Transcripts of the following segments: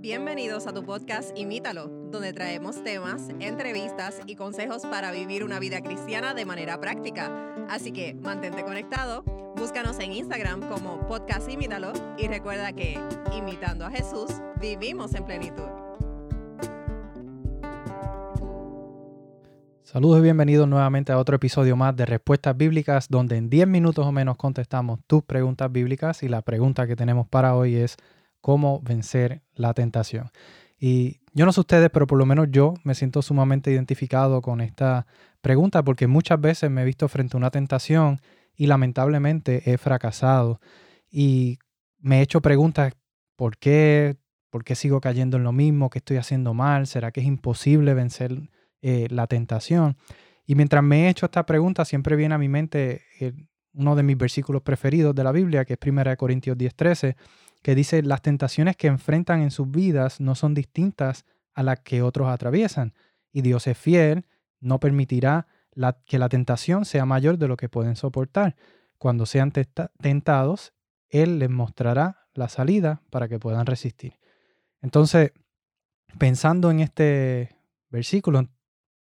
Bienvenidos a tu podcast Imítalo, donde traemos temas, entrevistas y consejos para vivir una vida cristiana de manera práctica. Así que mantente conectado, búscanos en Instagram como podcast Imítalo y recuerda que, imitando a Jesús, vivimos en plenitud. Saludos y bienvenidos nuevamente a otro episodio más de Respuestas Bíblicas, donde en 10 minutos o menos contestamos tus preguntas bíblicas y la pregunta que tenemos para hoy es cómo vencer la tentación. Y yo no sé ustedes, pero por lo menos yo me siento sumamente identificado con esta pregunta porque muchas veces me he visto frente a una tentación y lamentablemente he fracasado. Y me he hecho preguntas, ¿por qué? ¿Por qué sigo cayendo en lo mismo? ¿Qué estoy haciendo mal? ¿Será que es imposible vencer eh, la tentación? Y mientras me he hecho esta pregunta, siempre viene a mi mente eh, uno de mis versículos preferidos de la Biblia, que es 1 Corintios 10:13, que dice, las tentaciones que enfrentan en sus vidas no son distintas a las que otros atraviesan. Y Dios es fiel, no permitirá que la tentación sea mayor de lo que pueden soportar. Cuando sean tentados, Él les mostrará la salida para que puedan resistir. Entonces, pensando en este versículo,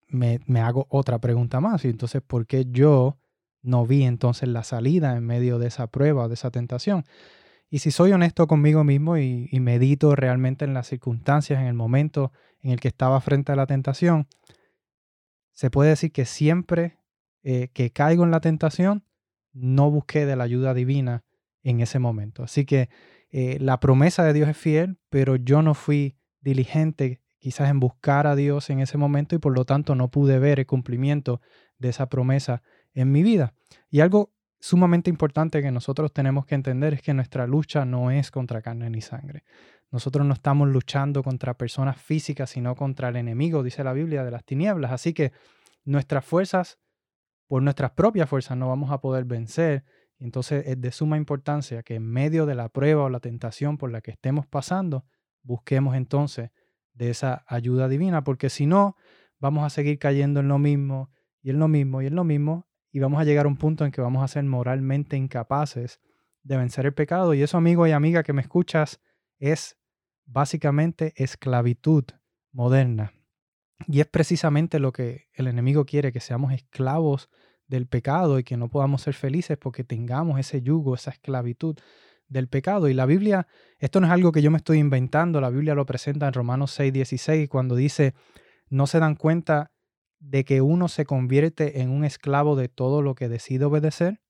me, me hago otra pregunta más. Y entonces, ¿por qué yo no vi entonces la salida en medio de esa prueba, de esa tentación? Y si soy honesto conmigo mismo y, medito realmente en las circunstancias, en el momento en el que estaba frente a la tentación, se puede decir que siempre eh, que caigo en la tentación, no busqué de la ayuda divina en ese momento. Así que eh, la promesa de Dios es fiel, pero yo no fui diligente quizás en buscar a Dios en ese momento y por lo tanto no pude ver el cumplimiento de esa promesa en mi vida. Y algo sumamente importante que nosotros tenemos que entender es que nuestra lucha no es contra carne ni sangre. Nosotros no estamos luchando contra personas físicas, sino contra el enemigo, dice la Biblia, de las tinieblas. Así que nuestras fuerzas, por nuestras propias fuerzas, no vamos a poder vencer. Entonces es de suma importancia que en medio de la prueba o la tentación por la que estemos pasando, busquemos entonces de esa ayuda divina, porque si no, vamos a seguir cayendo en lo mismo y en lo mismo y en lo mismo y vamos a llegar a un punto en que vamos a ser moralmente incapaces de vencer el pecado. Y eso, amigo y amiga que me escuchas, es básicamente esclavitud moderna. Y es precisamente lo que el enemigo quiere, que seamos esclavos del pecado y que no podamos ser felices porque tengamos ese yugo, esa esclavitud del pecado. Y la Biblia, esto no es algo que yo me estoy inventando, la Biblia lo presenta en Romanos 6, 16, cuando dice, no se dan cuenta de que uno se convierte en un esclavo de todo lo que decide obedecer,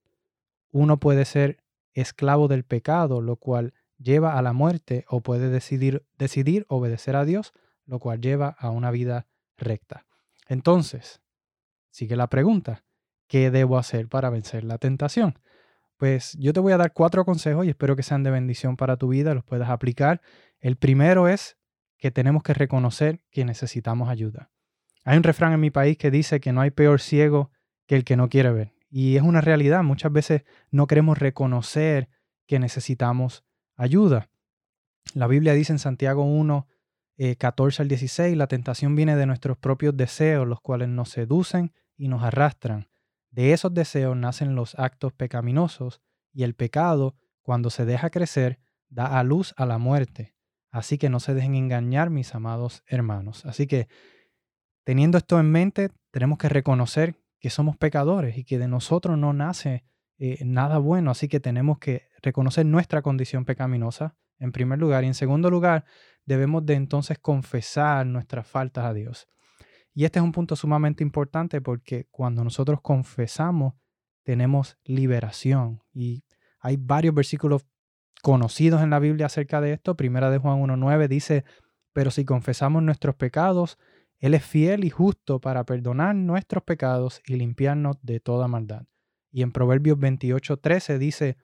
uno puede ser esclavo del pecado, lo cual lleva a la muerte, o puede decidir, decidir obedecer a Dios, lo cual lleva a una vida recta. Entonces, sigue la pregunta, ¿qué debo hacer para vencer la tentación? Pues yo te voy a dar cuatro consejos y espero que sean de bendición para tu vida, los puedas aplicar. El primero es que tenemos que reconocer que necesitamos ayuda. Hay un refrán en mi país que dice que no hay peor ciego que el que no quiere ver. Y es una realidad. Muchas veces no queremos reconocer que necesitamos ayuda. La Biblia dice en Santiago 1, 14 eh, al 16, la tentación viene de nuestros propios deseos, los cuales nos seducen y nos arrastran. De esos deseos nacen los actos pecaminosos y el pecado, cuando se deja crecer, da a luz a la muerte. Así que no se dejen engañar, mis amados hermanos. Así que Teniendo esto en mente, tenemos que reconocer que somos pecadores y que de nosotros no nace eh, nada bueno, así que tenemos que reconocer nuestra condición pecaminosa en primer lugar y en segundo lugar debemos de entonces confesar nuestras faltas a Dios. Y este es un punto sumamente importante porque cuando nosotros confesamos tenemos liberación y hay varios versículos conocidos en la Biblia acerca de esto. Primera de Juan 1.9 dice, pero si confesamos nuestros pecados, él es fiel y justo para perdonar nuestros pecados y limpiarnos de toda maldad. Y en Proverbios 28:13 dice,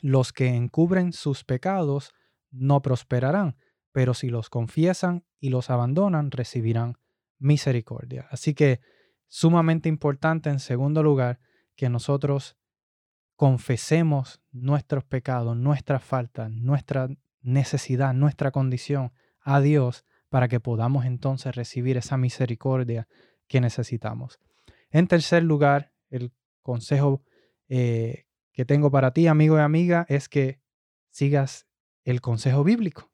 los que encubren sus pecados no prosperarán, pero si los confiesan y los abandonan, recibirán misericordia. Así que sumamente importante en segundo lugar que nosotros confesemos nuestros pecados, nuestras faltas, nuestra necesidad, nuestra condición a Dios para que podamos entonces recibir esa misericordia que necesitamos. En tercer lugar, el consejo eh, que tengo para ti, amigo y amiga, es que sigas el consejo bíblico.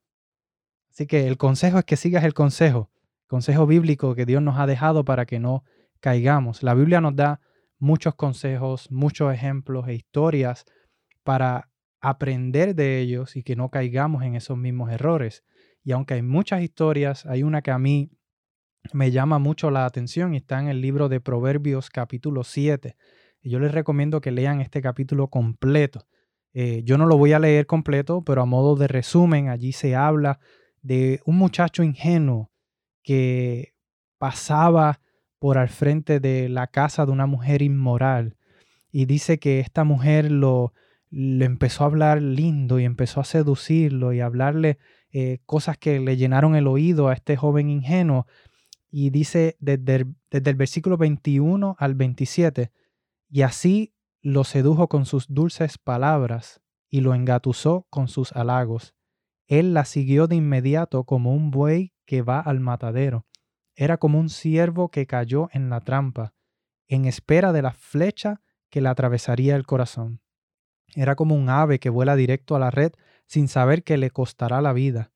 Así que el consejo es que sigas el consejo, consejo bíblico que Dios nos ha dejado para que no caigamos. La Biblia nos da muchos consejos, muchos ejemplos e historias para aprender de ellos y que no caigamos en esos mismos errores. Y aunque hay muchas historias, hay una que a mí me llama mucho la atención y está en el libro de Proverbios capítulo 7. Y yo les recomiendo que lean este capítulo completo. Eh, yo no lo voy a leer completo, pero a modo de resumen, allí se habla de un muchacho ingenuo que pasaba por al frente de la casa de una mujer inmoral y dice que esta mujer lo, le empezó a hablar lindo y empezó a seducirlo y a hablarle eh, cosas que le llenaron el oído a este joven ingenuo. Y dice desde el, desde el versículo 21 al 27, y así lo sedujo con sus dulces palabras y lo engatusó con sus halagos. Él la siguió de inmediato como un buey que va al matadero. Era como un ciervo que cayó en la trampa, en espera de la flecha que le atravesaría el corazón. Era como un ave que vuela directo a la red sin saber que le costará la vida.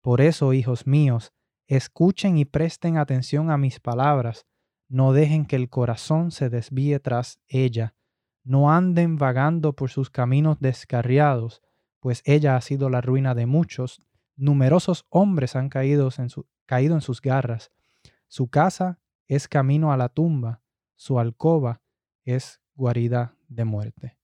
Por eso, hijos míos, escuchen y presten atención a mis palabras. No dejen que el corazón se desvíe tras ella. No anden vagando por sus caminos descarriados, pues ella ha sido la ruina de muchos. Numerosos hombres han caído en, caído en sus garras. Su casa es camino a la tumba, su alcoba es guarida de muerte.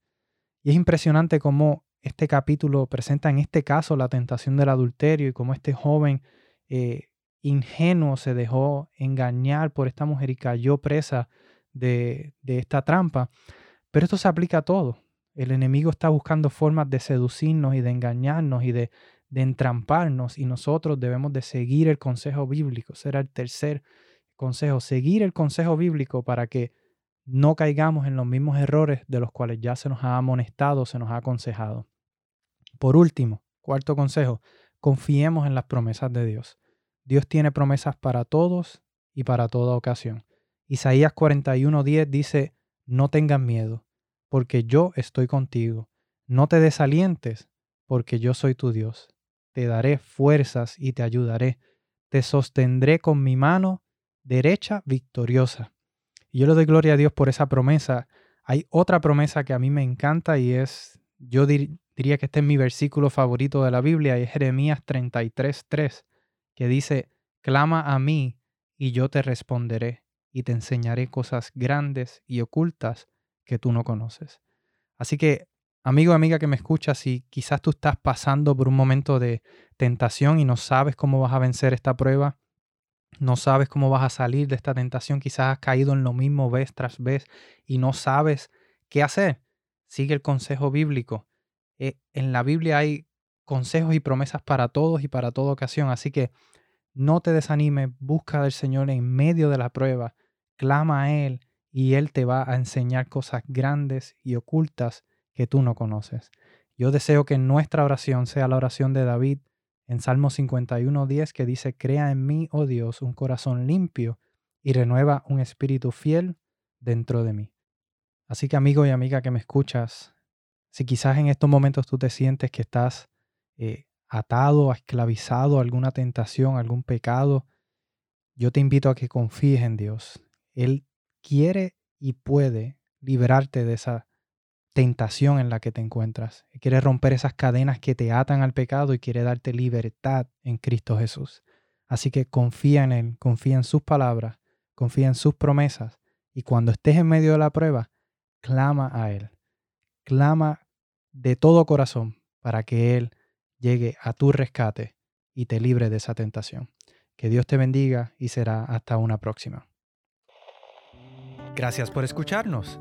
Y es impresionante cómo este capítulo presenta en este caso la tentación del adulterio y cómo este joven eh, ingenuo se dejó engañar por esta mujer y cayó presa de, esta trampa. Pero esto se aplica a todo. El enemigo está buscando formas de seducirnos y de engañarnos y de, de entramparnos y nosotros debemos de seguir el consejo bíblico. Será el tercer consejo, seguir el consejo bíblico para que no caigamos en los mismos errores de los cuales ya se nos ha amonestado, se nos ha aconsejado. Por último, cuarto consejo, confiemos en las promesas de Dios. Dios tiene promesas para todos y para toda ocasión. Isaías 41:10 dice, no tengas miedo, porque yo estoy contigo. No te desalientes, porque yo soy tu Dios. Te daré fuerzas y te ayudaré. Te sostendré con mi mano derecha victoriosa. Y yo le doy gloria a Dios por esa promesa. Hay otra promesa que a mí me encanta y es, yo diría que este es mi versículo favorito de la Biblia, y es Jeremías 33.3, que dice, clama a mí y yo te responderé y te enseñaré cosas grandes y ocultas que tú no conoces. Así que, amigo amiga que me escuchas, si quizás tú estás pasando por un momento de tentación y no sabes cómo vas a vencer esta prueba, no sabes cómo vas a salir de esta tentación, quizás has caído en lo mismo vez tras vez y no sabes qué hacer. Sigue el consejo bíblico. Eh, en la Biblia hay consejos y promesas para todos y para toda ocasión, así que no te desanimes, busca del Señor en medio de la prueba, clama a Él y Él te va a enseñar cosas grandes y ocultas que tú no conoces. Yo deseo que nuestra oración sea la oración de David en Salmo 51.10 que dice, Crea en mí, oh Dios, un corazón limpio y renueva un espíritu fiel dentro de mí. Así que amigo y amiga que me escuchas, si quizás en estos momentos tú te sientes que estás eh, atado, esclavizado a alguna tentación, algún pecado, yo te invito a que confíes en Dios. Él quiere y puede liberarte de esa tentación en la que te encuentras. Quiere romper esas cadenas que te atan al pecado y quiere darte libertad en Cristo Jesús. Así que confía en Él, confía en sus palabras, confía en sus promesas y cuando estés en medio de la prueba, clama a Él. Clama de todo corazón para que Él llegue a tu rescate y te libre de esa tentación. Que Dios te bendiga y será hasta una próxima. Gracias por escucharnos.